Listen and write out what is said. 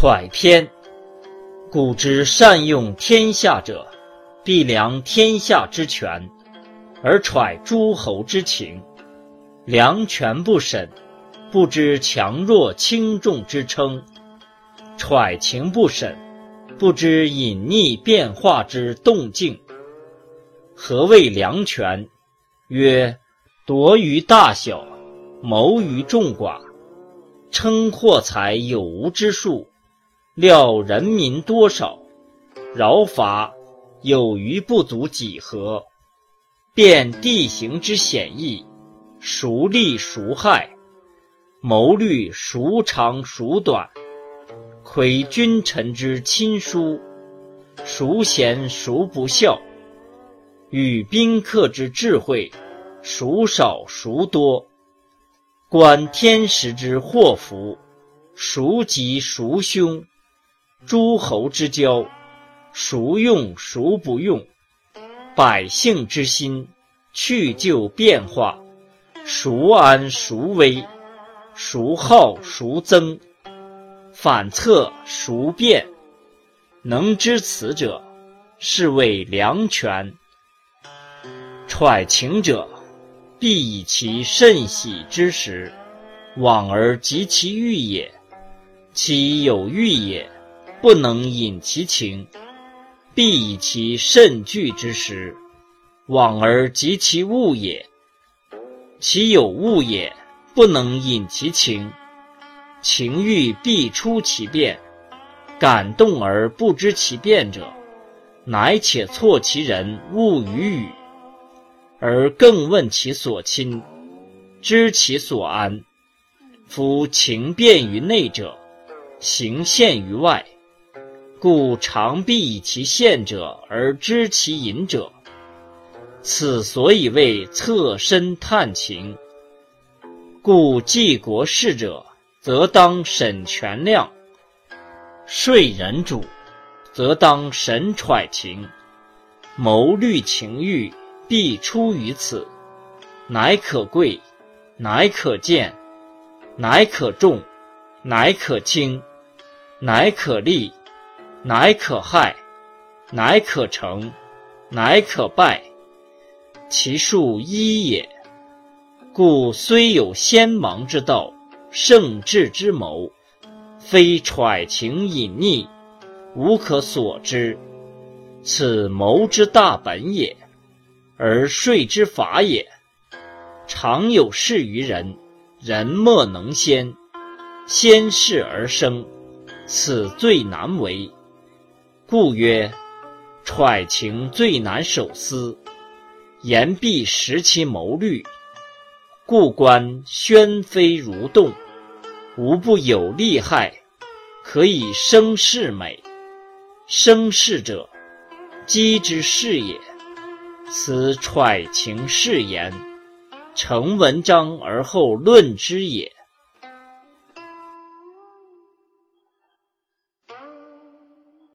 揣天，古之善用天下者，必量天下之权，而揣诸侯之情。量权不审，不知强弱轻重之称；揣情不审，不知隐匿变化之动静。何谓量权？曰：夺于大小，谋于众寡，称货财有无之数。料人民多少，饶法有余不足几何？辨地形之险易，孰利孰害？谋虑孰长孰短？窥君臣之亲疏，孰贤孰不孝？与宾客之智慧，孰少孰多？观天时之祸福，孰吉孰凶？诸侯之交，孰用孰不用？百姓之心，去就变化，孰安孰危？孰好孰增？反侧孰变？能知此者，是谓良权。揣情者，必以其甚喜之时，往而及其欲也。其有欲也。不能引其情，必以其甚惧之时，往而及其物也。其有物也，不能引其情，情欲必出其变。感动而不知其变者，乃且错其人物与语，而更问其所亲，知其所安。夫情变于内者，形现于外。故常必以其现者而知其隐者，此所以谓侧身探情。故济国事者，则当审权量；说人主，则当审揣情。谋虑情欲，必出于此。乃可贵，乃可贱，乃可重，乃可轻，乃可利。乃可害，乃可成，乃可败，其数一也。故虽有先王之道，圣智之谋，非揣情隐匿，无可所知。此谋之大本也，而说之法也。常有事于人，人莫能先，先事而生，此最难为。故曰：揣情最难守思，言必识其谋虑。故观宣飞如动，无不有利害，可以生事美。生事者，机之事也。此揣情是言，成文章而后论之也。